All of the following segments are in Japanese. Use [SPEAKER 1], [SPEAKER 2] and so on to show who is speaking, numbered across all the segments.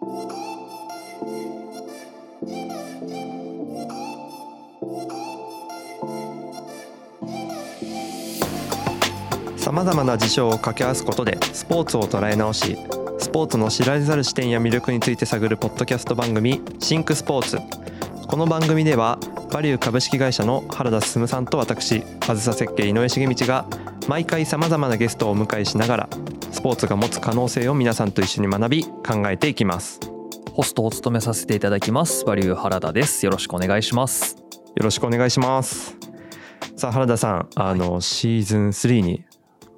[SPEAKER 1] さまざまな事象を掛け合わすことでスポーツを捉え直しスポーツの知られざる視点や魅力について探るポッドキャスト番組「シンクスポーツ」この番組ではバリュー株式会社の原田進さんと私あずさ設計井上重道が毎回さまざまなゲストをお迎えしながらスポーツが持つ可能性を皆さんと一緒に学び考えていきます。
[SPEAKER 2] ホストを務めさせていただきます。バリュー原田です。よろしくお願いします。
[SPEAKER 1] よろしくお願いします。さあ原田さんあのシーズン3に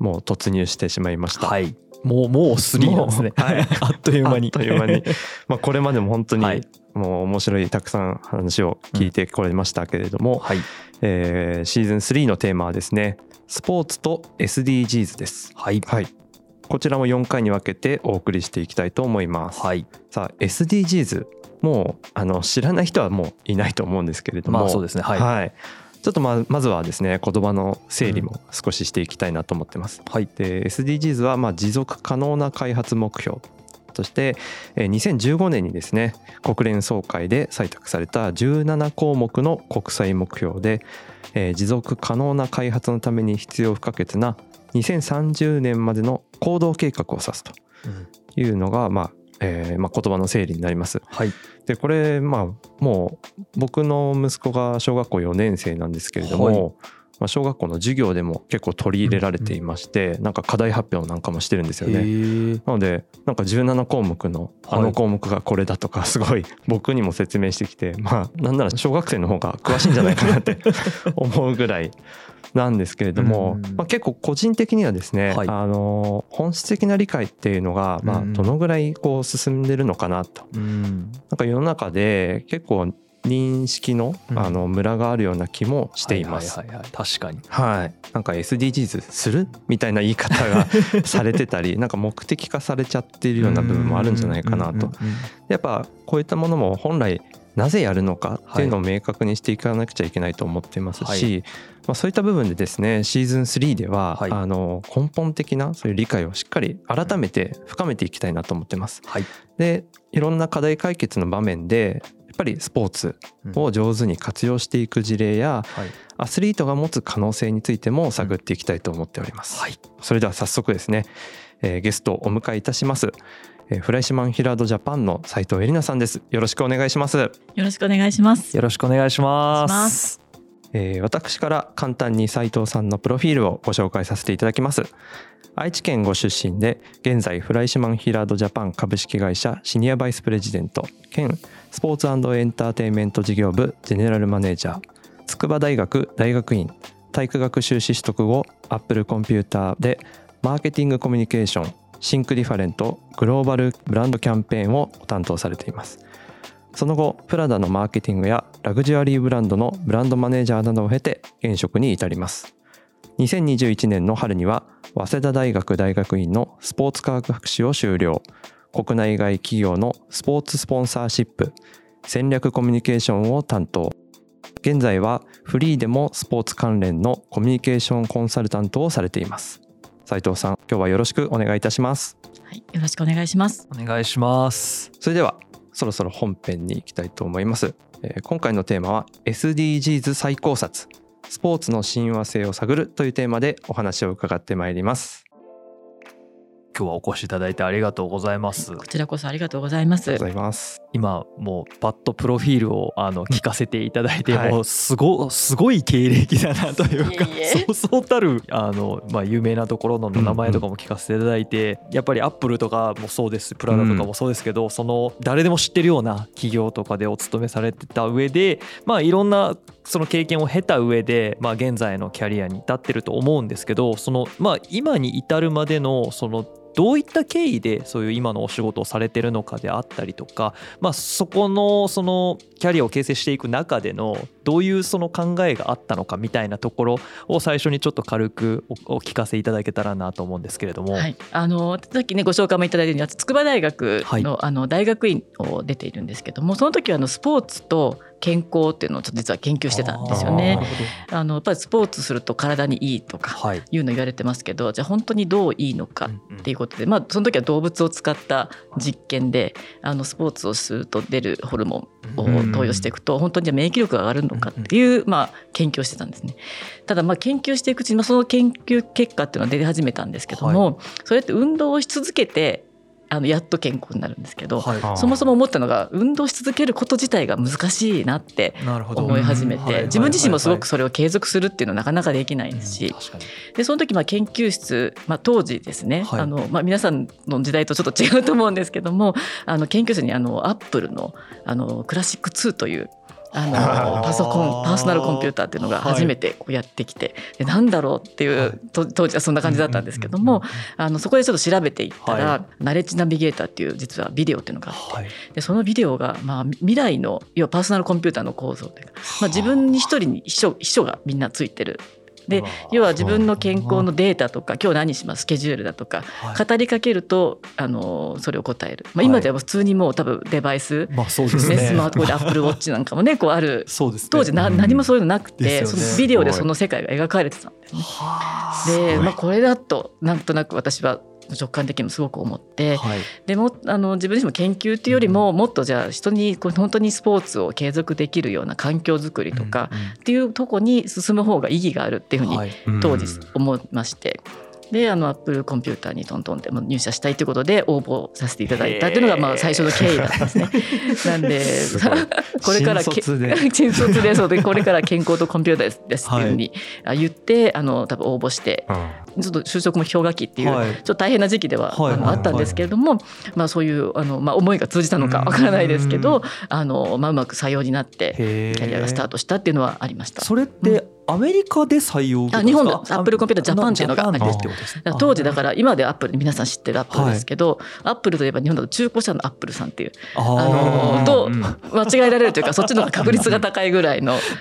[SPEAKER 1] もう突入してしまいました。
[SPEAKER 2] はい。もうもう3なんですね。
[SPEAKER 1] はい。
[SPEAKER 2] あっという間に。
[SPEAKER 1] あっという間に。まあこれまでも本当に、
[SPEAKER 2] はい。
[SPEAKER 1] もう面白いたくさん話を聞いてこれましたけれども、
[SPEAKER 2] はい。
[SPEAKER 1] えーシーズン3のテーマはですねスポーツと SDGs です。
[SPEAKER 2] はい。
[SPEAKER 1] はいこちらも4回に分けてお送りしていきたいと思います、
[SPEAKER 2] はい。
[SPEAKER 1] さあ SDGs もうあの知らない人はもういないと思うんですけれども。
[SPEAKER 2] まあそうですね。はい。
[SPEAKER 1] はい。ちょっとままずはですね言葉の整理も少ししていきたいなと思ってます。
[SPEAKER 2] はい。
[SPEAKER 1] で SDGs はまあ持続可能な開発目標。としてえー2015年にですね国連総会で採択された17項目の国際目標でえー持続可能な開発のために必要不可欠な2030年までの行動計画を指すというのが、まあえーまあ、言葉の整理になります。
[SPEAKER 2] はい。
[SPEAKER 1] でこれまあもう僕の息子が小学校4年生なんですけれども、
[SPEAKER 2] はい。
[SPEAKER 1] まあ、小学校の授業でも結構取り入れられていまして、なんか課題発表なんかもしてるんですよ
[SPEAKER 2] へ
[SPEAKER 1] ね。
[SPEAKER 2] え
[SPEAKER 1] なのでなんか17項目のあ
[SPEAKER 2] はい。
[SPEAKER 1] の項目がこれだとか すごい僕にも説明してきてまあなんなら小学生の方が詳しいんじゃないかなって 思うぐらいなんですけれども
[SPEAKER 2] うん。
[SPEAKER 1] まあ結構個人的にはですね
[SPEAKER 2] はい。
[SPEAKER 1] あの本質的な理解っていうのがまあ
[SPEAKER 2] うん。
[SPEAKER 1] どのぐらいこう進んでるのかなと。
[SPEAKER 2] うん。
[SPEAKER 1] なんか世の中で結構認識の
[SPEAKER 2] うん。
[SPEAKER 1] あのムラがあるような気もしています。
[SPEAKER 2] はいはいはいはい。確かに。
[SPEAKER 1] はい、なんか SDGs する？みたいな言い方が されてたりなんか目的化されちゃっているような部分もあるんじゃないかなと。やっぱこういったものも本来なぜやるのかっていうのを明確にしていかなくちゃいけないと思っていますし、まあ、そういった部分でですねシーズン3では、
[SPEAKER 2] はい。
[SPEAKER 1] あの根本的なそういう理解をしっかり改めて深めていきたいなと思ってます。
[SPEAKER 2] はい。
[SPEAKER 1] でいろんな課題解決の場面でやっぱりスポーツを上手に活用していく事例や
[SPEAKER 2] はい。
[SPEAKER 1] アスリートが持つ可能性についても探っていきたいと思っております。
[SPEAKER 2] はい。
[SPEAKER 1] それでは早速ですね、えーゲストをお迎えいたします、えーフライシマンヒラードジャパンの斉藤恵里奈さんです。よろしくお願いします、
[SPEAKER 3] よろしくお願いします。
[SPEAKER 2] よろしくお願いしま
[SPEAKER 3] す。
[SPEAKER 1] えー私から簡単に斉藤さんのプロフィールをご紹介させていただきます。愛知県ご出身で現在フライシマンヒラードジャパン株式会社シニアバイスプレジデント兼スポーツエンターテインメント事業部ジェネラルマネージャー筑波大学大学院体育学修士取得後アップルコンピューターでマーケティングコミュニケーションシンクディファレントグローバルブランドキャンペーンを担当されています。その後プラダのマーケティングやラグジュアリーブランドのブランドマネージャーなどを経て現職に至ります。2021年の春には早稲田大学大学院のスポーツ科学博士を修了。国内外企業のスポーツスポンサーシップ戦略コミュニケーションを担当。現在はフリーでもスポーツ関連のコミュニケーションコンサルタントをされています。斉藤さん今日はよろしくお願いいたします。
[SPEAKER 3] はい、よろしくお願いします。
[SPEAKER 2] お願いします。
[SPEAKER 1] それではそろそろ本編に行きたいと思います、えー今回のテーマは SDGs 再考察スポーツの親和性を探るというテーマでお話を伺ってまいります。
[SPEAKER 2] 今日はお越しいただいてありがとうございます。
[SPEAKER 3] こちらこそありがとうございます。
[SPEAKER 1] ありがとう。ございます
[SPEAKER 2] 今もうパッとプロフィールをあの聞かせていただいて、
[SPEAKER 1] はい。
[SPEAKER 2] もうすごすごい経歴だなというか
[SPEAKER 3] いえいえ。
[SPEAKER 2] そうそうたるあの、まあ、有名なところの名前とかも聞かせていただいて、やっぱりアップルとかもそうです。プラダとかもそうですけど、その誰でも知ってるような企業とかでお勤めされてた上でまあいろんなその経験を経た上で、まあ、現在のキャリアに至ってると思うんですけどその、まあ、今に至るまでのそのどういった経緯でそういう今のお仕事をされてるのかであったりとか、まあ、そこのそのキャリアを形成していく中でのどういうその考えがあったのかみたいなところを最初にちょっと軽くお聞かせいただけたらなと思うんですけれども。
[SPEAKER 3] はい、あのさっきねご紹介もいただいたように筑波大学のはい、あの大学院を出ているんですけどもその時はあのスポーツと健康っていうのをちょっと実は研究してたんですよね。あのやっぱりスポーツすると体にいいとかいうの言われてますけど、はい、じゃあ本当にどういいのかっていうことで、まあその時は動物を使った実験であのスポーツをすると出るホルモンを投与していくと本当に免疫力が上がるのかっていうまあ研究をしてたんですね。ただまあ研究していくうちにその研究結果っていうのは出始めたんですけども、はい、それって運動をし続けてあのやっと健康になるんですけど、はい、そもそも思ったのが運動し続けること自体が難しいなって思い始めて自分自身もすごくそれを継続するっていうのはなかなかできないです。し、でその時まあ研究室、まあ、当時ですね、はい、あのまあ、皆さんの時代とちょっと違うと思うんですけどもあの研究室にあのアップルのあのクラシック2というあのパソコンパーソナルコンピューターっていうのが初めてこうやってきて、でなんだろうっていう、当時はそんな感じだったんですけども、あのそこでちょっと調べていったら、ナレッジナビゲーターっていう実はビデオっていうのがあって、でそのビデオがまあ未来の要はパーソナルコンピューターの構造というか、まあ、自分に一人に秘書秘書がみんなついてるで要は自分の健康のデータとか今日何します？スケジュールだとか、語りかけるとあのそれを答える、まあ、今では普通にもう多分デバイス、まあそうですね、スマートフォンでアップルウォッチなんかもねこうある。そうです、ね、当時な、何もそういうのなくて、そのビデオでその世界が描かれてたんですね。で、まあ、これだとなんとなく私は直感的にもすごく思って、はい、でもあの自分自身も研究っていうよりも、もっとじゃあ人にこれ本当にスポーツを継続できるような環境づくりとかっていうとこに進む方が意義があるっていうふうに当時思いまして。であのアップルコンピューターにトントンでも入社したいということで応募させていただいたっていうのがまあ最初の経緯なんですね。なんで これから新卒で。新卒でそうでこれから健康とコンピューターですっていうふうに言って、はい、あの多分応募して、うん、ちょっと就職も氷河期っていう、はい、ちょっと大変な時期では、はい、あのあったんですけれども、まあそういうあのまあ思いが通じたのかわからないですけど、あのまあうまく採用になってキャリアがスタートしたっていうのはありました。
[SPEAKER 2] それって、うん。アメリカで採用
[SPEAKER 3] あ日本でアップルコンピュータージャパンっていうのがあります当時だから今でアップル皆さん知ってるアップルですけど、はい、アップルといえば日本だと中古車のアップルさんっていうあのと間違えられるというかそっちの方が確率が高いぐらいの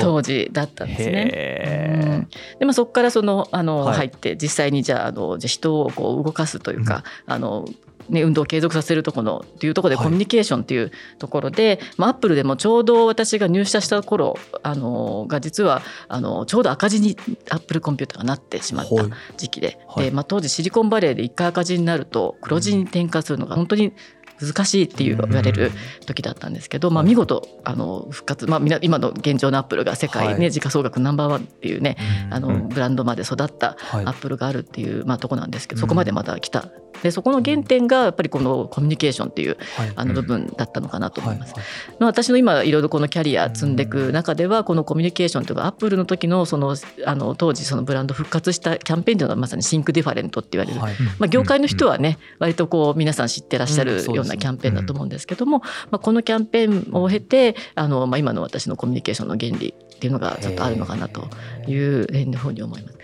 [SPEAKER 3] 当時だったんですね。うん、でまあ、そこからそのあの、入って実際にじゃああのじゃ人をこう動かすというか、うん、あのね、運動を継続させるところっていうところでコミュニケーションっていうところで、はい、まあ、アップルでもちょうど私が入社した頃あのが実はあのちょうど赤字にアップルコンピューターがなってしまった時期で。はい、でまあ、当時シリコンバレーで一回赤字になると黒字に転化するのが本当に難しいっていう言われる時だったんですけど、まあ、見事あの復活、まあ、今の現状のアップルが世界ね、時価総額ナンバーワンっていうねあのブランドまで育ったアップルがあるっていう、まあ、とこなんですけどそこまでまだ来た。でそこの原点がやっぱりこのコミュニケーションっていう、あの部分だったのかなと思います。まあ、私の今いろいろこのキャリア積んでいく中ではこのコミュニケーションというかアップルの時のそのあの当時そのブランド復活したキャンペーンというのはまさに Think Different って言われる、まあ、業界の人はね割とこう皆さん知ってらっしゃるようなキャンペーンだと思うんですけども、まあ、このキャンペーンを経てあの、まあ、今の私のコミュニケーションの原理っていうのがちょっとあるのかなというふうに思います。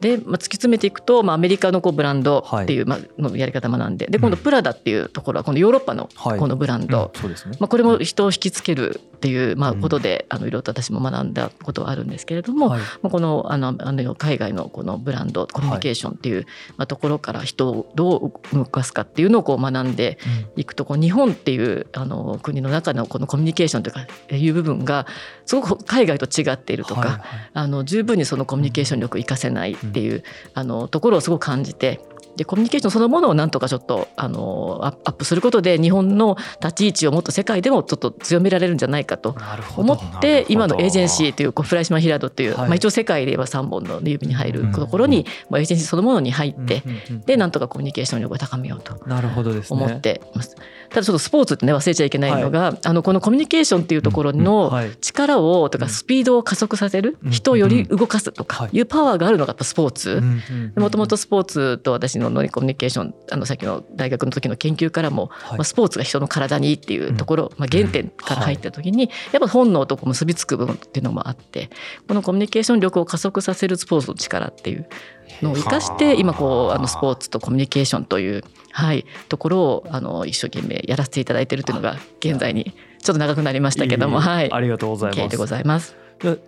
[SPEAKER 3] で、まあ、突き詰めていくと、まあ、アメリカのこうブランドっていう、まあのやり方学んでで今度プラダっていうところは今度ヨーロッパのこのブランド、まあ、これも人を引きつけるっていう、まあ、ことで、あのいろいろと私も学んだことはあるんですけれども、まあ、このあのあの海外のこのブランドコミュニケーションっていう、まあ、ところから人をどう動かすかっていうのをこう学んでいくとこう日本っていうあの国の中のこのコミュニケーションというかいう部分がすごく海外と違っているとか、あの十分にそのコミュニケーション力を生かせないっていう、あのところをすごく感じてでコミュニケーションそのものをなんとかちょっとあのアップすることで日本の立ち位置をもっと世界でもちょっと強められるんじゃないかと思って今のエージェンシーというこうフライシマ・ヒラドっていう、はい、まあ、一応世界で言えば3本の指に入るところに、まあ、エージェンシーそのものに入って、でなんとかコミュニケーション力を高めようと思ってます。ただちょっとスポーツってね忘れちゃいけないのが、はい、あのこのコミュニケーションっていうところの力をとかスピードを加速させる、人をより動かすとかい。うパワーがあるのがやっぱスポーツ。もともとスポーツと私のノリコミュニケーションあのさっきの大学の時の研究からも、はい、まあ、スポーツが人の体にいいっていうところ、まあ、原点から入った時に、やっぱ本能と結びつく部分っていうのもあってこのコミュニケーション力を加速させるスポーツの力っていうのを生かして今こうあのスポーツとコミュニケーションという、はい、ところをあの一生懸命やらせていただいているというのが現在にちょっと長くなりましたけども、はい、
[SPEAKER 2] ありがとうございます。
[SPEAKER 3] でございます。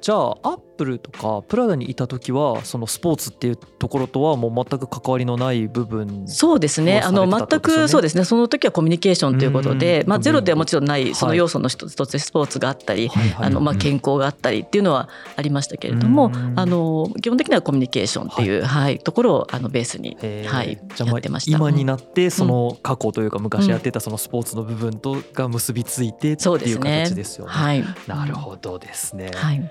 [SPEAKER 2] じゃあアップルとかプラダにいた時はそのスポーツっていうところとはもう全く関わりのない部分
[SPEAKER 3] そうですね。あの全くそうですね。その時はコミュニケーションということで、まあ、ゼロではもちろんないその要素の一つ一つスポーツがあったり、あのまあ健康があったりっていうのはありましたけれども、あの基本的にはコミュニケーションっていう、はい。ところをあのベースに、はい、やってました。
[SPEAKER 2] 今になってその過去というか昔やってたそのスポーツの部分とが結びついてっていう形ですよね。はい、なるほどですね。はい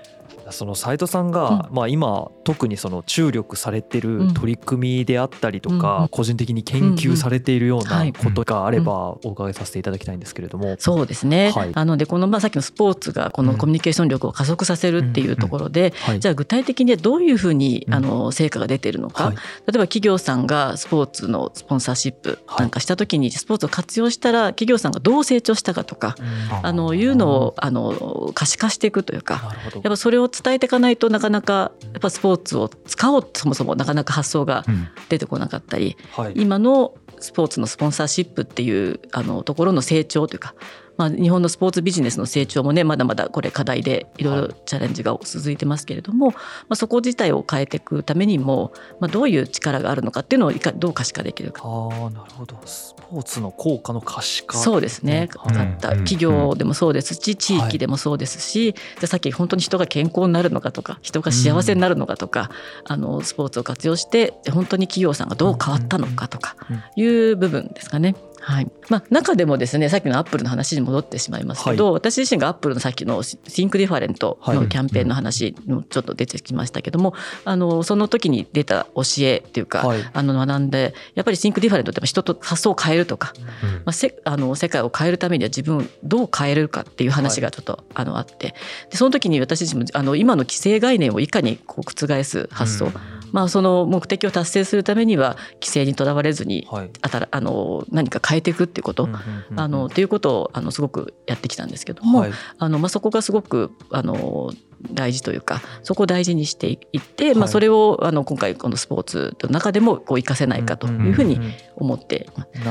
[SPEAKER 2] その斉藤さんが、うん、まあ、今特にその注力されてる取り組みであったりとか、うん、個人的に研究されているようなことがあればお伺いさせていただきたいんですけれども。
[SPEAKER 3] そうですね、はい、あのでこのまあさっきのスポーツがこのコミュニケーション力を加速させるっていうところで、じゃあ具体的にどういうふうにあの成果が出てるのか、はい、例えば企業さんがスポーツのスポンサーシップなんかした時にスポーツを活用したら企業さんがどう成長したかとか、あのいうのをあの可視化していくというかやっぱそれを伝えていかないとなかなかやっぱスポーツを使おうそもそもなかなか発想が出てこなかったり、うんはい、今のスポーツのスポンサーシップっていうあのところの成長というかまあ、日本のスポーツビジネスの成長もねまだまだこれ課題でいろいろチャレンジが続いてますけれども、はい、まあ、そこ自体を変えていくためにも、まあ、どういう力があるのかっていうのをいかどう可視化できるか。
[SPEAKER 2] あなるほど。スポーツの効果の可視化。
[SPEAKER 3] そうですね、はい、企業でもそうですし地域でもそうですし、はい、さっき本当に人が健康になるのかとか人が幸せになるのかとか、うん、あのスポーツを活用して本当に企業さんがどう変わったのかとかいう部分ですかね。はい。まあ、中でもですねさっきのアップルの話に戻ってしまいますけど、はい、私自身がアップルのさっきの Think Different のキャンペーンの話もちょっと出てきましたけども、はい、あのその時に出た教えっていうか、はい、あの学んでやっぱり Think Different って人と発想を変えるとか、うん、まあ、せあの世界を変えるためには自分をどう変えれるかっていう話がちょっと、あのあって。でその時に私自身もあの今の既成概念をいかにこう覆す発想、うんまあ、その目的を達成するためには規制にとらわれずに、はい、あたあの何か変えていくっていうこと、あのっていうことをあのすごくやってきたんですけども、はい、あのまあ、そこがすごくあの大事というかそこを大事にしていって、はい、まあ、それをあの今回このスポーツの中でもこう活かせないかというふうに思って、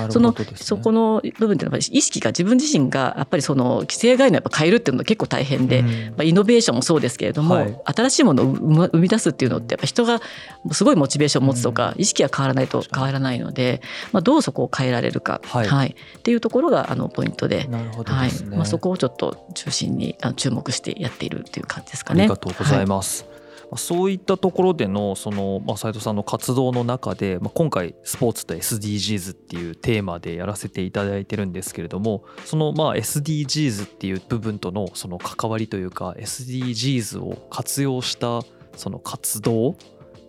[SPEAKER 3] そのそこの部分っていうのは意識が自分自身がやっぱりその規制概念をやっぱ変えるっていうのは結構大変で、まあ、イノベーションもそうですけれども、はい、新しいものを生み出すっていうのってやっぱ人がすごいモチベーションを持つとか、意識が変わらないと変わらないので、まあ、どうそこを変えられるか、はい。はい、っていうところがあのポイントで。ね、はい。まあ、そこをちょっと中心に注目してやっているっていう感じですかね。
[SPEAKER 2] ありがとうございます、はい。そういったところでのその、まあ、斉藤さんの活動の中で、まあ、今回スポーツと SDGs っていうテーマでやらせていただいてるんですけれどもそのまあ SDGs っていう部分とのその関わりというか SDGs を活用したその活動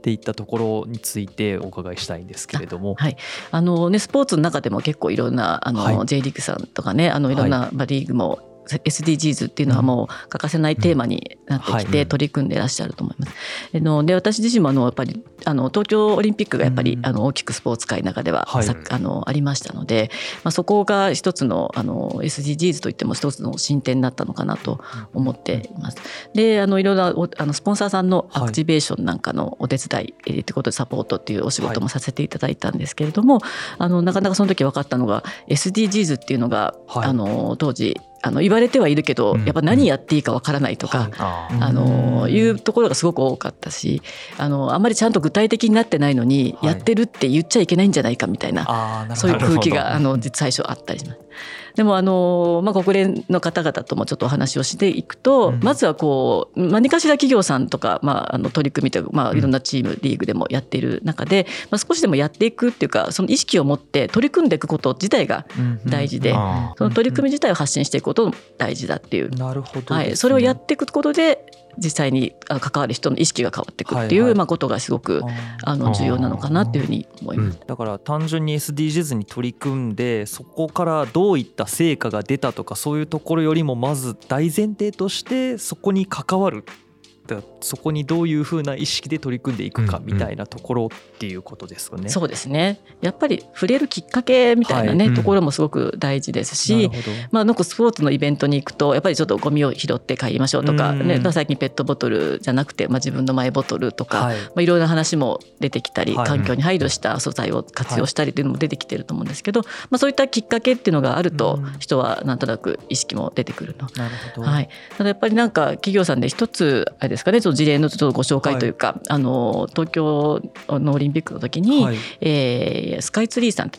[SPEAKER 2] っていったところについてお伺いしたいんですけれども。
[SPEAKER 3] はい、あのねスポーツの中でも結構いろんなあの、はい、J リーグさんとかねあのいろんな、はリーグも SDGs っていうのはもう欠かせないテーマになってきて取り組んでいらっしゃると思います。うので私自身もあのやっぱりあの東京オリンピックがやっぱりあの大きくスポーツ界の中では、はい、あのありましたので、まあ、そこが一つのあの SDGs といっても一つの進展になったのかなと思っています。であのいろいろあのスポンサーさんのアクティベーションなんかのお手伝い、はい、ってことでサポートっていうお仕事もさせていただいたんですけれども、あのなかなかその時分かったのが SDGs っていうのが、あの当時あの言われてはいるけどやっぱ何やっていいかわからないとか、あのいうところがすごく多かったしあのあんまりちゃんと具体的になってないのに、やってるって言っちゃいけないんじゃないかみたいなそういう空気があの最初あったりします。でもあの、まあ、国連の方々ともちょっとお話をしていくと、うん、まずはこう何かしら企業さんとか、まあ、あの取り組みというか、まあ、いろんなチーム、リーグでもやっている中で、まあ、少しでもやっていくっていうかその意識を持って取り組んでいくこと自体が大事で、その取り組み自体を発信していくことも大事だっていう、
[SPEAKER 2] なるほど、
[SPEAKER 3] はい、それをやっていくことで実際に関わる人の意識が変わっていくっていう、はいはい、まあ、ことがすごくあの重要なのかなというふうに思います、
[SPEAKER 2] だから単純に SDGs に取り組んでそこからどういった成果が出たとかそういうところよりもまず大前提としてそこに関わるそこにどういうふうな意識で取り組んでいくかみたいなところっていうことですよね。
[SPEAKER 3] そうですね。やっぱり触れるきっかけみたいなね、はい、ところもすごく大事ですし、まあ、なんかスポーツのイベントに行くとやっぱりちょっとゴミを拾って帰りましょうとか、ね、最近ペットボトルじゃなくて、まあ、自分のマイボトルとか、はい。まあ、いろいろな話も出てきたり、環境に配慮した素材を活用したりっていうのも出てきてると思うんですけど、まあ、そういったきっかけっていうのがあると人はなんとなく意識も出てくると。なるほど。はい、ただやっぱりなんか企業さんで一つあれですかねちょっと事例のちょっとご紹介というか、はい、あの東京のオリンピックの時に、はい、えー、スカイツリーさん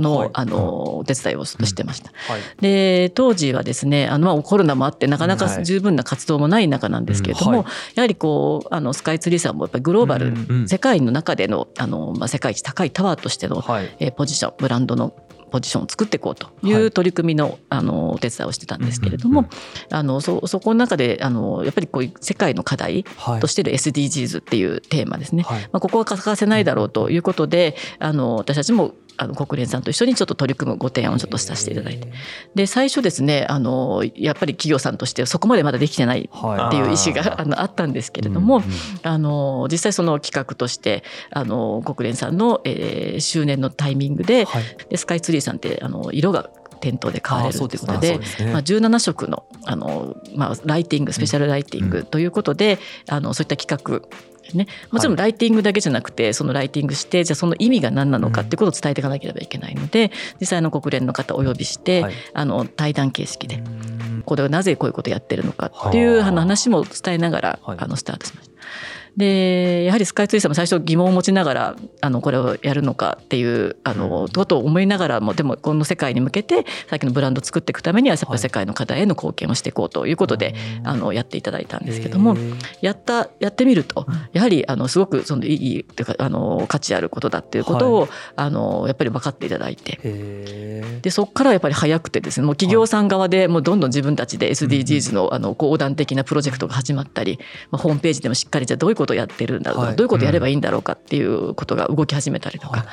[SPEAKER 3] の、はい、あのお手伝いをしてました。はい、で当時はですねあの、まあ、コロナもあってなかなか十分な活動もない中なんですけれども、やはりこうあのスカイツリーさんもやっぱりグローバル、うんうん、世界の中でのあの、まあ、世界一高いタワーとしての、はい、えー、ポジションブランドのポジションを作っていこうという取り組みの,、あのお手伝いをしてたんですけれども、あのそそこの中であのやっぱりこういう世界の課題としてる SDGs っていうテーマですね、はい、まあ、ここは欠かせないだろうということであの私たちもあの国連さんと一緒にちょっと取り組むご提案をちょっとさせていただいて。で最初ですねあのやっぱり企業さんとしてそこまでまだできてないっていう意思があのあったんですけれども、あの実際その企画としてあの国連さんの、えー、周年のタイミングで,、でスカイツリーさんってあの色が店頭で買われるということで、ね、まあ、17色のあの、まあ、ライティングスペシャルライティングということで、うん、あのそういった企画ね、もちろんライティングだけじゃなくてそのライティングしてじゃあその意味が何なのかっていうことを伝えていかなければいけないので実際の国連の方をお呼びして、はい、あの対談形式でこれはなぜこういうことをやってるのかっていう話も伝えながら、あのスタートしました。でやはりスカイツリーさんも最初疑問を持ちながらあのこれをやるのかっていうあのことを思いながらもでもこの世界に向けてさっきのブランドを作っていくためにはやっぱり世界の課題への貢献をしていこうということで、あのやっていただいたんですけどもやったやってみるとやはりあのすごくそのいいというかあの価値あることだっていうことを、はい、あのやっぱり分かっていただいて。でそこからやっぱり早くてですねもう企業さん側でもうどんどん自分たちで SDGs のあの横断的なプロジェクトが始まったり、まあ、ホームページでもしっかりじゃあどういうことをやってるんだろうとか、はい、どういうことをやればいいんだろうかっていうことが動き始めたりとか、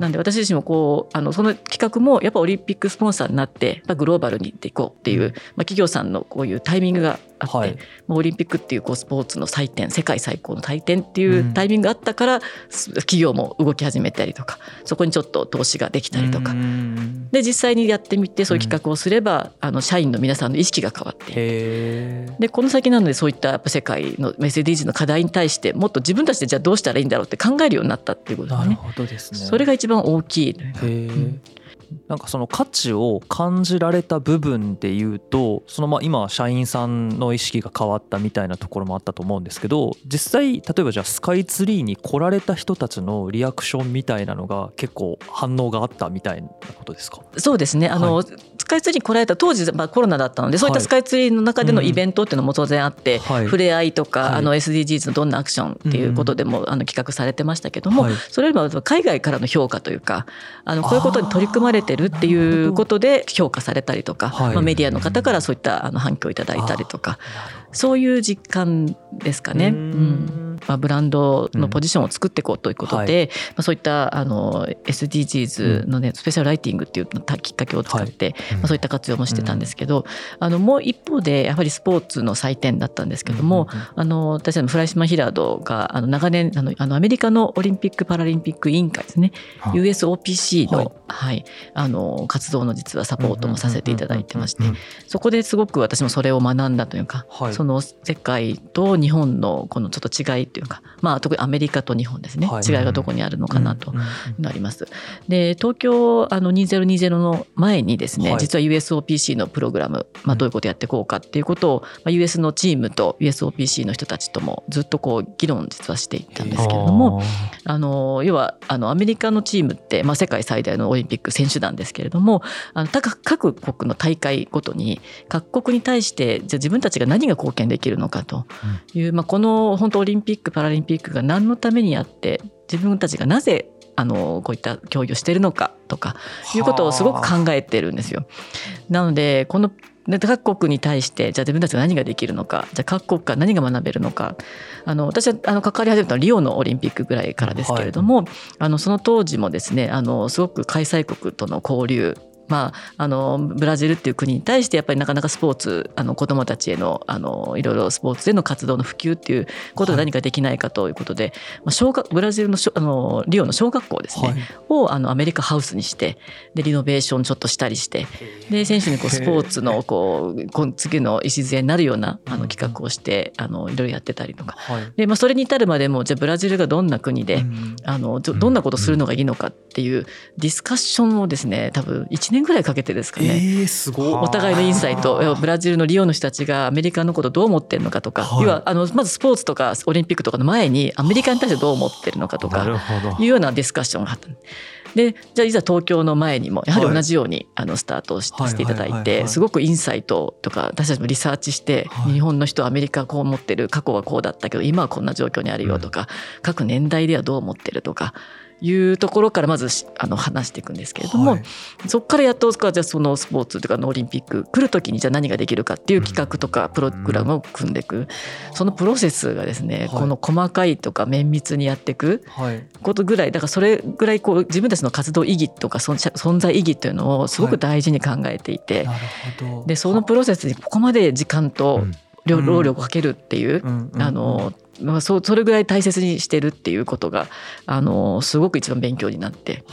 [SPEAKER 3] なんで私自身もこうあのその企画もやっぱオリンピックスポンサーになってグローバルに行っていこうっていう、まあ、企業さんのこういうタイミングがあって、はい、オリンピックっていうこうスポーツの祭典世界最高の祭典っていうタイミングがあったから、うん、企業も動き始めたりとかそこにちょっと投資ができたりとか。で実際にやってみてそういう企画をすれば、あの社員の皆さんの意識が変わって。でこの先なのでそういったやっぱ世界の SDGs の課題に対してもっと自分たちでじゃあどうしたらいいんだろうって考えるようになったっていうこと。ですね。それが一番大きい。うん
[SPEAKER 2] なんかその価値を感じられた部分で言うとそのまあ今社員さんの意識が変わったみたいなところもあったと思うんですけど実際例えばじゃあスカイツリーに来られた人たちのリアクションみたいなのが結構反応があったみたいなことですか？
[SPEAKER 3] そうですね。あの、はい、スカイツリーに来られた当時、まあ、コロナだったのでそういったスカイツリーの中でのイベントっていうのも当然あって、はい、触れ合いとか、はい、あの SDGs のどんなアクションっていうことでも、あの企画されてましたけども、それよりも海外からの評価というかあのこういうことに取り組まれてるっていうことで評価されたりとか、まあ、メディアの方からそういったあの反響をいただいたりとかそういう実感ですかね。うんまあ、ブランドのポジションを作っていこうということで、まあ、そういったあの SDGs のね、スペシャルライティングっていうきっかけを使って、はい、まあ、そういった活用もしてたんですけど、あのもう一方でやはりスポーツの祭典だったんですけども、あの私のフライシマ・ヒラードがあの長年あのあのアメリカのオリンピック・パラリンピック委員会ですね、USOPC の,、はい。あの活動の実はサポートもさせていただいてまして、そこですごく私もそれを学んだというか、その世界と日本のこのちょっと違いっていうか、まあ、特にアメリカと日本ですね、はい、違いがどこにあるのかなとなります。で東京あの2020の前にですね、はい、実は USOPC のプログラム、まあ、どういうことやっていこうかっていうことを、まあ、US のチームと USOPC の人たちともずっとこう議論実はしていったんですけれどもあの要はあのアメリカのチームって、まあ、世界最大のオリンピック選手団ですけれどもあの各国の大会ごとに各国に対してじゃあ自分たちが何が貢献できるのかという、まあ、この本当オリンピックパラリンピックが何のためにあって自分たちがなぜあのこういった競技をしてるのかとかいうことをすごく考えてるんですよ。なのでこの各国に対してじゃあ自分たちが何ができるのかじゃあ各国から何が学べるのか。あの私はあの関わり始めたのはリオのオリンピックぐらいからですけれども、はい、あのその当時もですねあのすごく開催国との交流まあ、あのブラジルっていう国に対してやっぱりなかなかスポーツあの子どもたちへのあのいろいろスポーツでの活動の普及っていうことで何かできないかということで、はい、まあ、小学ブラジルのあのリオの小学校ですね、はい、をあのアメリカハウスにしてでリノベーションちょっとしたりしてで選手にこうスポーツのこう次の礎になるようなあの企画をしてあのいろいろやってたりとか、はい、でまあ、それに至るまでもじゃあブラジルがどんな国で、あのどんなことするのがいいのかっていうディスカッションをですね多分1年ぐらいかけてですかね、
[SPEAKER 2] えー、すごい。
[SPEAKER 3] お互いのインサイトブラジルのリオの人たちがアメリカのことどう思ってるのかとか、はい、要はあのまずスポーツとかオリンピックとかの前にアメリカに対してどう思ってるのかとかい。うようなディスカッションがあった。でじゃあいざ東京の前にもやはり同じように、あのスタートをし,、ていただいてすごくインサイトとか私たちもリサーチして、日本の人アメリカこう思ってる過去はこうだったけど今はこんな状況にあるよとか、各年代ではどう思ってるとかいうところからまずあの話していくんですけれども、はい、そこからやっとじゃあそのスポーツとかのオリンピック来る時にじゃあ何ができるかっていう企画とかプログラムを組んでいく、そのプロセスがですね、はい、この細かいとか綿密にやっていくことぐらいだからそれぐらいこう自分たちの活動意義とか存在意義というのをすごく大事に考えていて、はい、でそのプロセスにここまで時間と労力をかけるっていう、あのまあ、そそれぐらい大切にしてるっていうことがあのすごく一番勉強になって。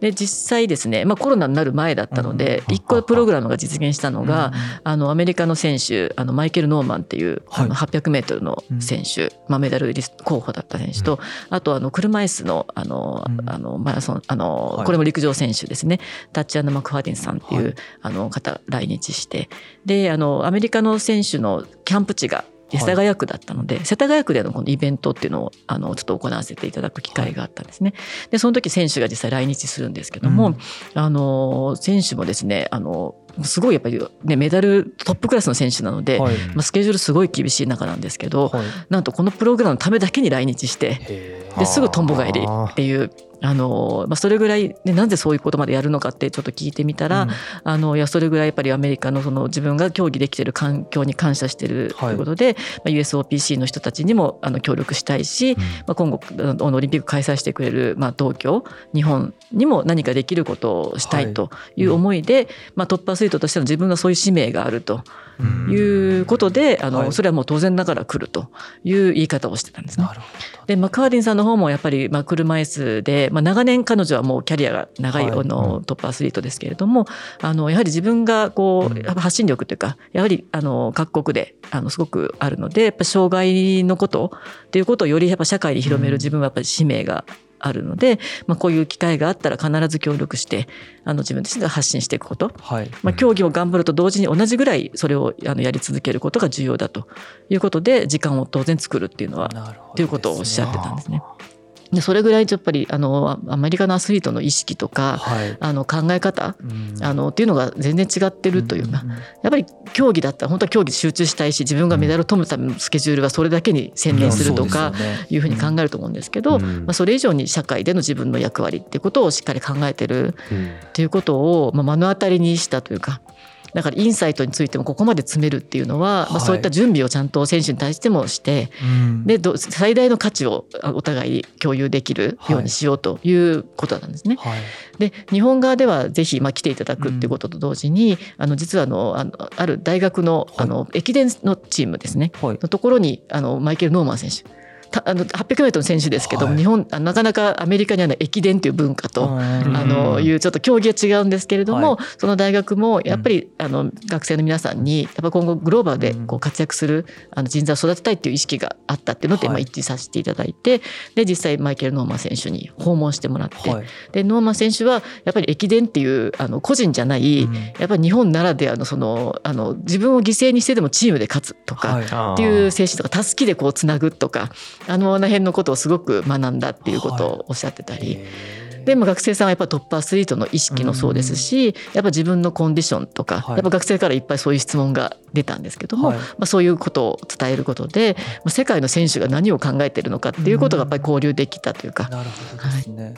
[SPEAKER 3] で実際ですね、まあ、コロナになる前だったので一個プログラムが実現したのが、あのアメリカの選手あのマイケル・ノーマンっていう、あの 800m の選手、まあ、メダル候補だった選手と、あとあの車椅子のあの、あのマラソンあの、これも陸上選手ですね。タッチアンド・マクファーディンさんっていう、あの方来日して。であのアメリカの選手のキャンプ地が世田谷区だったので、はい、世田谷区でのこのイベントっていうのをあのちょっと行わせていただく機会があったんですね。でその時選手が実際来日するんですけども、うん、あの選手もですねあのすごいやっぱり、ね、メダルトップクラスの選手なので、はい、まあ、スケジュールすごい厳しい中なんですけど、はい、なんとこのプログラムのためだけに来日してですぐとんぼ返りっていうあのまあ、それぐらい、ね、なぜそういうことまでやるのかってちょっと聞いてみたら、うん、あのいやそれぐらいやっぱりアメリカのその自分が競技できてる環境に感謝してるとい。うことで、はい、まあ、USOPC の人たちにもあの協力したいし、うん、まあ、今後オリンピック開催してくれる、まあ、東京日本にも何かできることをしたいという思いで、はい。うん、まあ、トップアスリートとしての自分のそういう使命があるということで、あの、それはもう当然ながら来るという言い方をしてたんですね。で、まあ、カーディンさんの方もやっぱり、まあ、車椅子で、まあ、長年彼女はもうキャリアが長い、あのトップアスリートですけれども、あのやはり自分がこう発信力というかやはりあの各国であのすごくあるのでやっぱ障害のことっていうことをよりやっぱ社会に広める自分はやっぱり使命があるので、まあ、こういう機会があったら必ず協力してあの自分自身が発信していくこと、はい、まあ、競技を頑張ると同時に同じぐらいそれをあのやり続けることが重要だということで時間を当然作るっていうのは、ということをおっしゃってたんですね。でそれぐらいやっぱりあのアメリカのアスリートの意識とか、はい、あの考え方、うん、あのっていうのが全然違ってるというか、うん、やっぱり競技だったら本当は競技集中したいし自分がメダルを取るためのスケジュールはそれだけに専念するとかいうふうに考えると思うんですけど、うん、まあ、それ以上に社会での自分の役割っていうことをしっかり考えてるっていうことを、まあ、目の当たりにしたというか。だからインサイトについてもここまで詰めるっていうのは、はい、まあ、そういった準備をちゃんと選手に対してもして、うん、で最大の価値をお互い共有できるようにしようということなんですね。はい、で日本側ではぜひまあ来ていただくっていうことと同時に、うん、あの実はあのあのある大学のあの駅伝のチームですね、のところにあのマイケル・ノーマン選手あの 800m の選手ですけども、はい、日本なかなかアメリカにはない駅伝という文化とあのいうちょっと競技は違うんですけれども、はい、その大学もやっぱり、あの学生の皆さんにやっぱ今後グローバルでこう活躍するあの人材を育てたいという意識があったっていうので、まあ、一致させていただいてで実際マイケル・ノーマン選手に訪問してもらって、でノーマン選手はやっぱり駅伝っていうあの個人じゃない、やっぱり日本ならではのそのあの自分を犠牲にしてでもチームで勝つとかっていう精神とかたすきでこうつなぐとかあの辺のことをすごく学んだっていうことをおっしゃってたり。はいでも学生さんはやっぱトップアスリートの意識もそうですし、やっぱ自分のコンディションとか、やっぱ学生からいっぱいそういう質問が出たんですけども、はい、まあ、そういうことを伝えることで、まあ、世界の選手が何を考えているのかっていうことがやっぱり交流できたというか。
[SPEAKER 2] なるほどですね、はい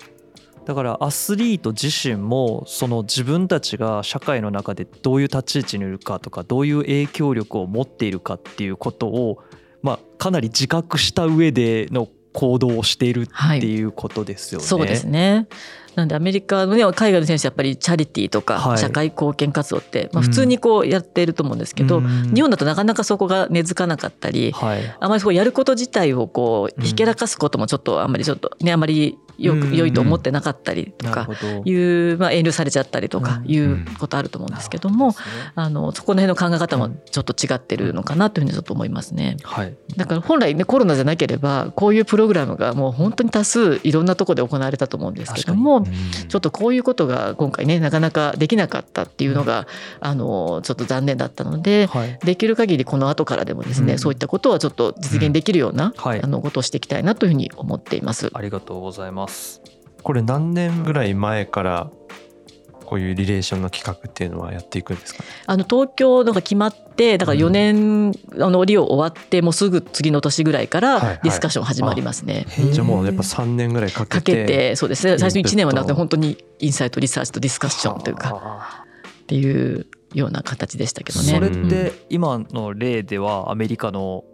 [SPEAKER 2] だからアスリート自身もその自分たちが社会の中でどういう立ち位置にいるかとかどういう影響力を持っているかっていうことをまあかなり自覚した上での行動をしているっていうことですよね。
[SPEAKER 3] はい、そうですね。なんでアメリカのね海外の選手やっぱりチャリティーとか社会貢献活動って、まあ、普通にこうやっていると思うんですけど、うん、日本だとなかなかそこが根付かなかったり、はい、あまりそこやること自体をこうひけらかすこともちょっとあんまりちょっとねあまりよく良いと思ってなかったりとかいう、まあ、遠慮されちゃったりとかいうことあると思うんですけども、あのそこの辺の考え方もちょっと違ってるのかなというふうにちょっと思いますね。はい、だから本来ねコロナじゃなければこういうプログラムがもう本当に多数いろんなところで行われたと思うんですけども、ちょっとこういうことが今回ねなかなかできなかったっていうのが、あのちょっと残念だったので、できる限りこの後からでもですね、そういったことはちょっと実現できるような、あのことをしていきたいなというふうに思っています。
[SPEAKER 2] ありがとうございます。
[SPEAKER 1] これ何年ぐらい前からこういうリレーションの企画っていうのはやっていくんですか、
[SPEAKER 3] あの東京のが決まってだから4年、あのリオ終わってもうすぐ次の年ぐらいからディスカッション始まりますね。
[SPEAKER 1] はいはい、じゃあもうやっぱ3年ぐらいかけてかけ
[SPEAKER 3] てそうですね。最初1年はなくて本当にインサイトリサーチとディスカッションというかっていうような形でしたけどね。
[SPEAKER 2] それって今の例ではアメリカの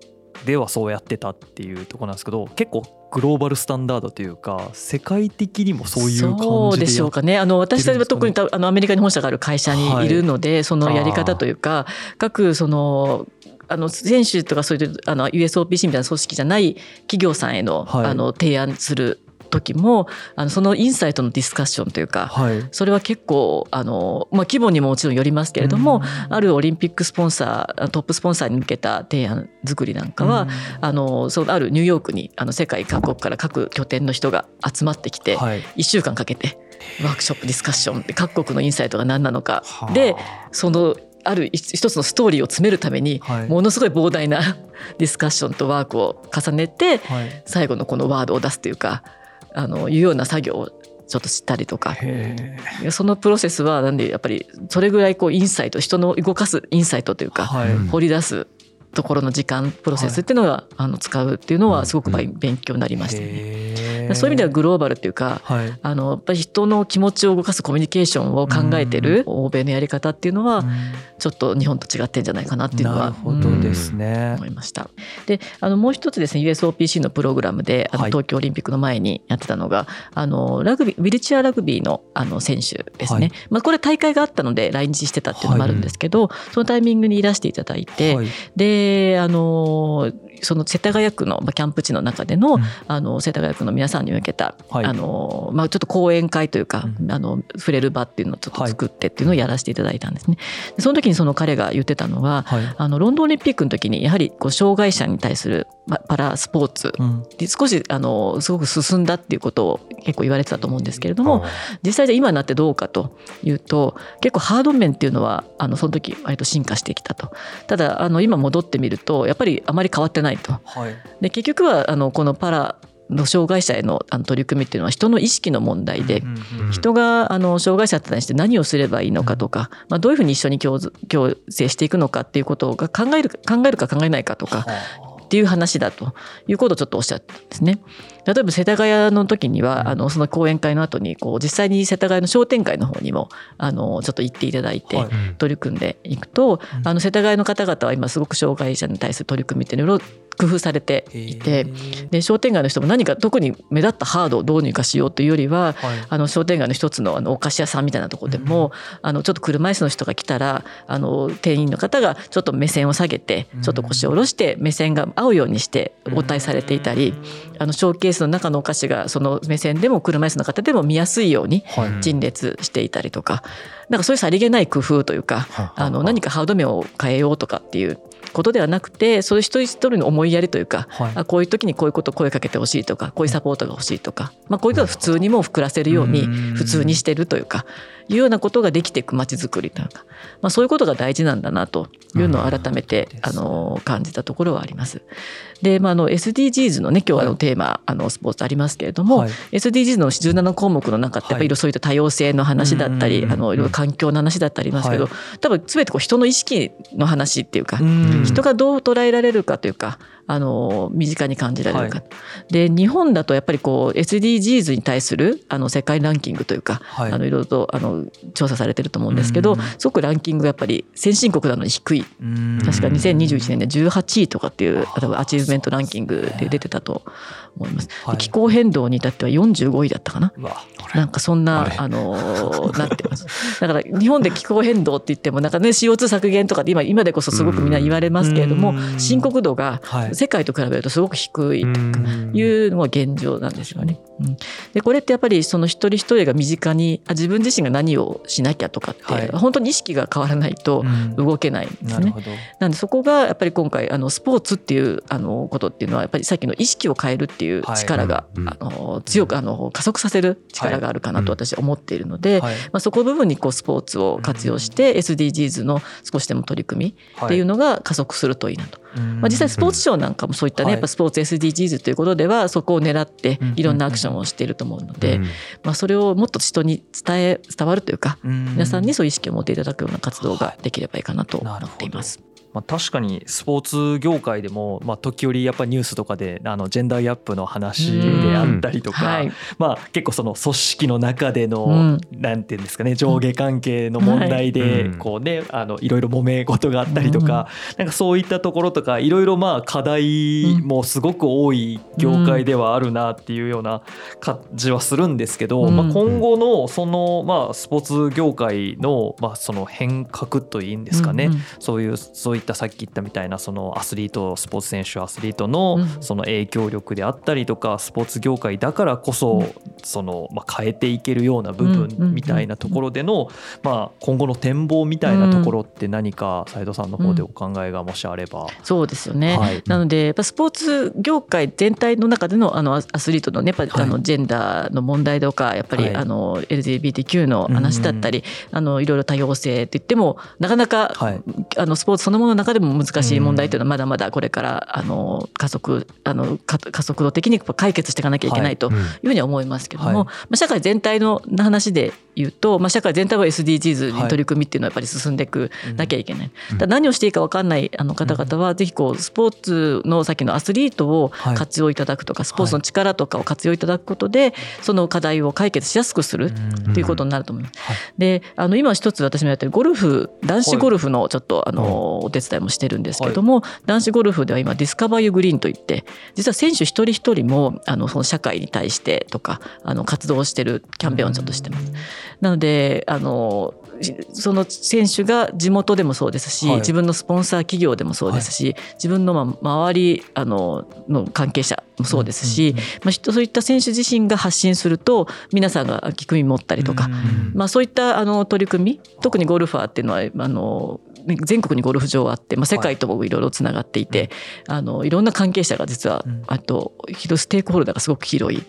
[SPEAKER 2] ではそうやってたっていうとこなんですけど結構グローバルスタンダードというか世界的にもそういう感じでそう
[SPEAKER 3] でしょうかね。あの私たちは特にあのアメリカに本社がある会社にい。るので、はい、そのやり方というか各そのあの選手とかそうい。うあの USOPC みたいな組織じゃない企業さんへの,、あの提案する時もあのそのインサイトのディスカッションというか、はい、それは結構あの、まあ、規模にももちろんよりますけれども、あるオリンピックスポンサートップスポンサーに向けた提案作りなんかは、あのそうあるニューヨークにあの世界各国から各拠点の人が集まってきて、は1週間かけてワークショップディスカッションで各国のインサイトが何なのか。でそのある一つのストーリーを詰めるためにものすごい膨大なディスカッションとワークを重ねて最後のこのワードを出すというかあのいうような作業をちょっと知ったりとか。そのプロセスはなんでやっぱりそれぐらいこうインサイト人の動かすインサイトというか、はい、掘り出すところの時間プロセスっていうのが、はい、あの使うっていうのはすごく勉強になりましたね。そういう意味ではグローバルっていうか、はい、あのやっぱり人の気持ちを動かすコミュニケーションを考えてる欧米のやり方っていうのはちょっと日本と違ってんじゃないかなっていうのは、
[SPEAKER 2] うん、ですね、
[SPEAKER 3] 思いました。であのもう一つですね USOPC のプログラムであの東京オリンピックの前にやってたのが、はい、あのラグビーウィルチアラグビーのあの選手ですね、はい、まあ、これ大会があったので来日してたっていうのもあるんですけど、そのタイミングにいらしていただいて、であのその世田谷区の、まあ、キャンプ地の中でのうん、あの世田谷区の皆さんに向けた、はい、あのまあ、ちょっと講演会というか、うん、あの触れる場っていうのをちょっと作ってっていうのをやらせていただいたんですね。その時にその彼が言ってたのは、はい、あのロンドンオリンピックの時にやはりこう障害者に対するパラスポーツ。で少しあのすごく進んだっていうことを結構言われてたと思うんですけれども、実際じゃ今になってどうかというと結構ハード面っていうのはあのその時割と進化してきたと。ただあの今戻ってみるとやっぱりあまり変わってないと。はい、で結局はあのこのパラの障害者への取り組みっていうのは人の意識の問題で、人があの障害者に対して何をすればいいのかとか、まあ、どういうふうに一緒に共共生していくのかっていうことが考える考えるか考えないかとかっていう話だということをちょっとおっしゃったんですね。例えば世田谷の時には、あのその講演会の後にこう実際に世田谷の商店会の方にもあのちょっと行っていただいて取り組んでいくと、あの世田谷の方々は今すごく障害者に対する取り組みっていうのを工夫されていてで商店街の人も何か特に目立ったハードをどうにかしようというよりは、はい、あの商店街の一つのあのお菓子屋さんみたいなところでも、うん、あのちょっと車椅子の人が来たらあの店員の方がちょっと目線を下げてちょっと腰を下ろして目線が合うようにして応対されていたり、あのショーケースの中のお菓子がその目線でも車椅子の方でも見やすいように陳列していたりとか。なんかそういうさりげない工夫というか、あの何かハード面を変えようとかっていうことではなくてそういう一人一人の思いやりというか、はい、あこういう時にこういうことを声かけてほしいとかこういうサポートが欲しいとか、まあ、こういうことを普通にも膨らせるように普通にしてるというかいうようなことができていく街づくりというか、まあ、そういうことが大事なんだなというのを改めて、あの感じたところはあります。で、まあ、あの SDGs のね今日はのテーマ、あのスポーツありますけれども、はい、SDGs の17項目の中ってやっぱりそういった多様性の話だったり、あのいろいろ環境の話だったりますけど、多分全てこう人の意識の話っていうか、人がどう捉えられるかというかあの身近に感じられるか、はい、で日本だとやっぱりこう SDGs に対するあの世界ランキングというか、はい、あのいろいろとあのの調査されてると思うんですけど、すごくランキングがやっぱり先進国なのに低い、確か2021年で18位とかっていう多分 achievement ランキングで出てたと思います。気候変動に至っては45位だったかな。なんかそんなあのなってます。だから日本で気候変動って言ってもなんかね CO2 削減とか今今でこそすごくみんな言われますけれども深刻度が世界と比べるとすごく低いというのが現状なんですよね。でこれってやっぱりその一人一人が身近にあ自分自身が何をしなきゃとかって、はい、本当に意識が変わらないと動けないんですね。うん、なんでそこがやっぱり今回あのスポーツっていうあのことっていうのはやっぱりさっきの意識を変えるっていう力が、はい、あの強くあの加速させる力があるかなと私は思っているので、はい、まあ、そこ部分にこうスポーツを活用して SDGs の少しでも取り組みっていうのが加速するといいなと。まあ、実際スポーツ庁なんかもそういったね、やっぱスポーツ SDGs ということではそこを狙っていろんなアクションをしていると思うので、まあ、それをもっと人に伝え伝わるというか皆さんにそういう意識を持っていただくような活動ができればいいかなと思っています。
[SPEAKER 2] まあ、確かにスポーツ業界でも、まあ、時折やっぱニュースとかであのジェンダーギャップの話であったりとか、はい、まあ、結構その組織の中での、うん、なんていうんですかね上下関係の問題でこうね、あのいろいろ揉め事があったりとか、うん、なんかそういったところとかいろいろまあ課題もすごく多い業界ではあるなっていうような感じはするんですけど、うん、まあ、今後のそのまあスポーツ業界のまあその変革といいんですかね、そういうそういったさっき言ったみたいなそのアスリートスポーツ選手アスリートのその影響力であったりとかスポーツ業界だからこそそのまあ変えていけるような部分みたいなところでのまあ今後の展望みたいなところって何か斉藤さんの方でお考えがもしあれば。
[SPEAKER 3] そうですよね、はい、なのでやっぱスポーツ業界全体の中でのあのアスリートのねやっぱあのジェンダーの問題とかやっぱりあの LGBTQ の話だったりあのいろいろ多様性って言ってもなかなかあのスポーツそのものの中でも難しい問題というのはまだまだこれからあの加速あの加速度的に解決していかなきゃいけないというふうには思いますけども、まあ、社会全体の話で言うと、まあ、社会全体は SDGs に取り組みっていうのはやっぱり進んでいくなきゃいけない。だ何をしていいか分かんないあの方々はぜひこうスポーツのさっきのアスリートを活用いただくとか、スポーツの力とかを活用いただくことでその課題を解決しやすくするっていうことになると思います。であの今一つ私もやってるゴルフ男子ゴルフのちょっとあのお手伝いもしてるんですけども、男子ゴルフでは今 Discover Your Green といって実は選手一人一人もあのその社会に対してとかあの活動してるキャンペーンをちょっとしてます。なのであのその選手が地元でもそうですし、はい、自分のスポンサー企業でもそうですし、はい、自分のま周りあのの関係者もそうですし、まあ、そういった選手自身が発信すると皆さんが聞く耳持ったりとか、まあ、そういったあの取り組み特にゴルファーっていうのはあの全国にゴルフ場あって、まあ、世界ともいろいろつながっていて、はい、あのいろんな関係者が実は、うん、あとステークホルダーがすごく広い、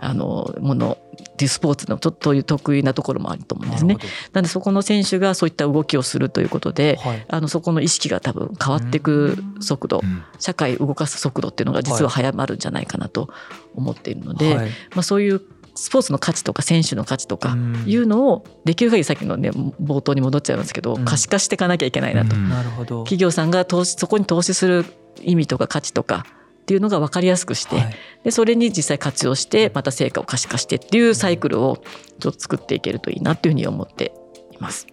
[SPEAKER 3] あのものっていうスポーツのちょっと得意なところもあると思うんですね。なのでそこの選手がそういった動きをするということで、はい、あのそこの意識が多分変わっていく速度、うん、社会を動かす速度っていうのが実は早まるんじゃないかなと思っているので、はい、まあ、そういうスポーツの価値とか選手の価値とかいうのをできる限りさっきのね冒頭に戻っちゃいますけど、可視化していかなきゃいけないなと。なるほど。企業さんが投資そこに投資する意味とか価値とかっていうのが分かりやすくして、はい、でそれに実際活用してまた成果を可視化してっていうサイクルをちょっと作っていけるといいなというふうに思っています。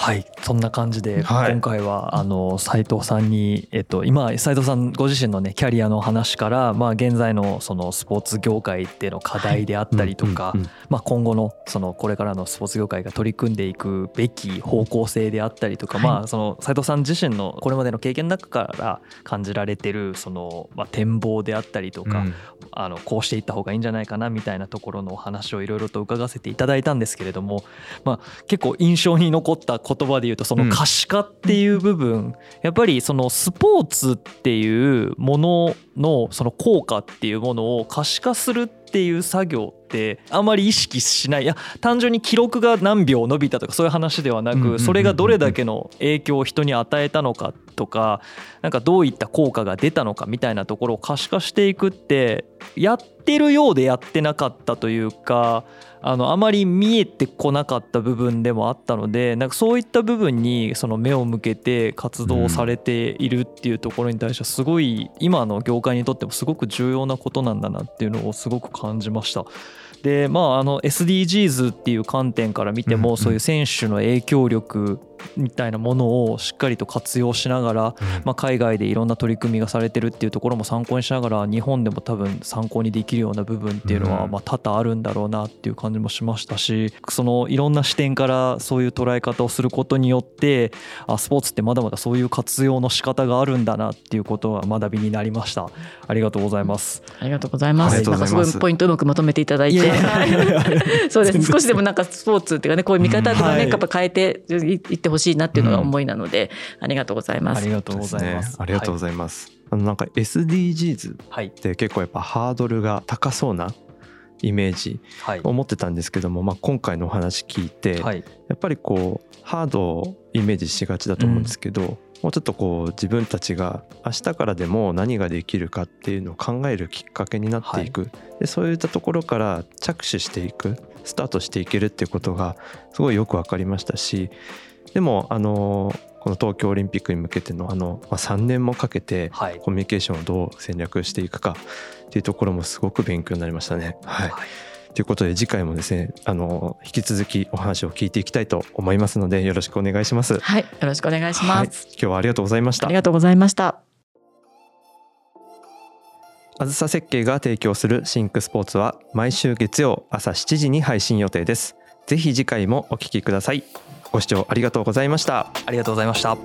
[SPEAKER 2] はいそんな感じで今回はあの斉藤さんにえっと今斉藤さんご自身のねキャリアの話からまあ現在のそのスポーツ業界での課題であったりとかまあ今後のそのこれからのスポーツ業界が取り組んでいくべき方向性であったりとかまあその斉藤さん自身のこれまでの経験の中から感じられてるそのまあ展望であったりとかあのこうしていった方がいいんじゃないかなみたいなところのお話をいろいろと伺わせていただいたんですけれどもまあ結構印象に残った言葉で言うとその可視化っていう部分、やっぱりそのスポーツっていうもののその効果っていうものを可視化するっていう作業ってあまり意識しない。いや単純に記録が何秒伸びたとかそういう話ではなくそれがどれだけの影響を人に与えたのかとかなんかどういった効果が出たのかみたいなところを可視化していくってやってるようでやってなかったというかあのあまり見えてこなかった部分でもあったのでなんかそういった部分にその目を向けて活動されているっていうところに対してはすごい今の業界にとってもすごく重要なことなんだなっていうのをすごく感じました。でまああの SDGs っていう観点から見ても、そういう選手の影響力みたいなものをしっかりと活用しながら、まあ、海外でいろんな取り組みがされてるっていうところも参考にしながら日本でも多分参考にできるような部分っていうのはまあ多々あるんだろうなっていう感じもしましたしそのいろんな視点からそういう捉え方をすることによってあスポーツってまだまだそういう活用の仕方があるんだなっていうことは学びになりました。ありがとうございます。
[SPEAKER 3] ありがとうございます。なんかすごいポイントうまくまとめていただいて。そうです。少しでもなんかスポーツっていうかねこういう見方とかね、やっぱ変えていってほしいなっていうのが思いなので、うん、ありがとうございます。
[SPEAKER 2] ありがとうございます。
[SPEAKER 1] ね、ありがとうございます。はい、あのなんか SDGs って結構やっぱハードルが高そうなイメージを持ってたんですけども、まあ、今回のお話聞いて、やっぱりこうハードをイメージしがちだと思うんですけど、うん、もうちょっとこう自分たちが明日からでも何ができるかっていうのを考えるきっかけになっていく、はい、でそういったところから着手していくスタートしていけるっていうことがすごいよく分かりましたしでもあのこの東京オリンピックに向けてのあの、まあ、3年もかけてコミュニケーションをどう戦略していくかっていうところもすごく勉強になりましたね。はい、ということで次回もですねあの引き続きお話を聞いていきたいと思いますのでよろしくお願いします。
[SPEAKER 3] はいよろしくお願いします、
[SPEAKER 1] はい、今日はありがとうございました
[SPEAKER 3] ありがとうございました。
[SPEAKER 1] あずさ設計が提供するシンクスポーツは毎週月曜朝7時に配信予定です。ぜひ次回もお聞きください。ご視聴ありがとうございました。
[SPEAKER 2] ありがとうございました。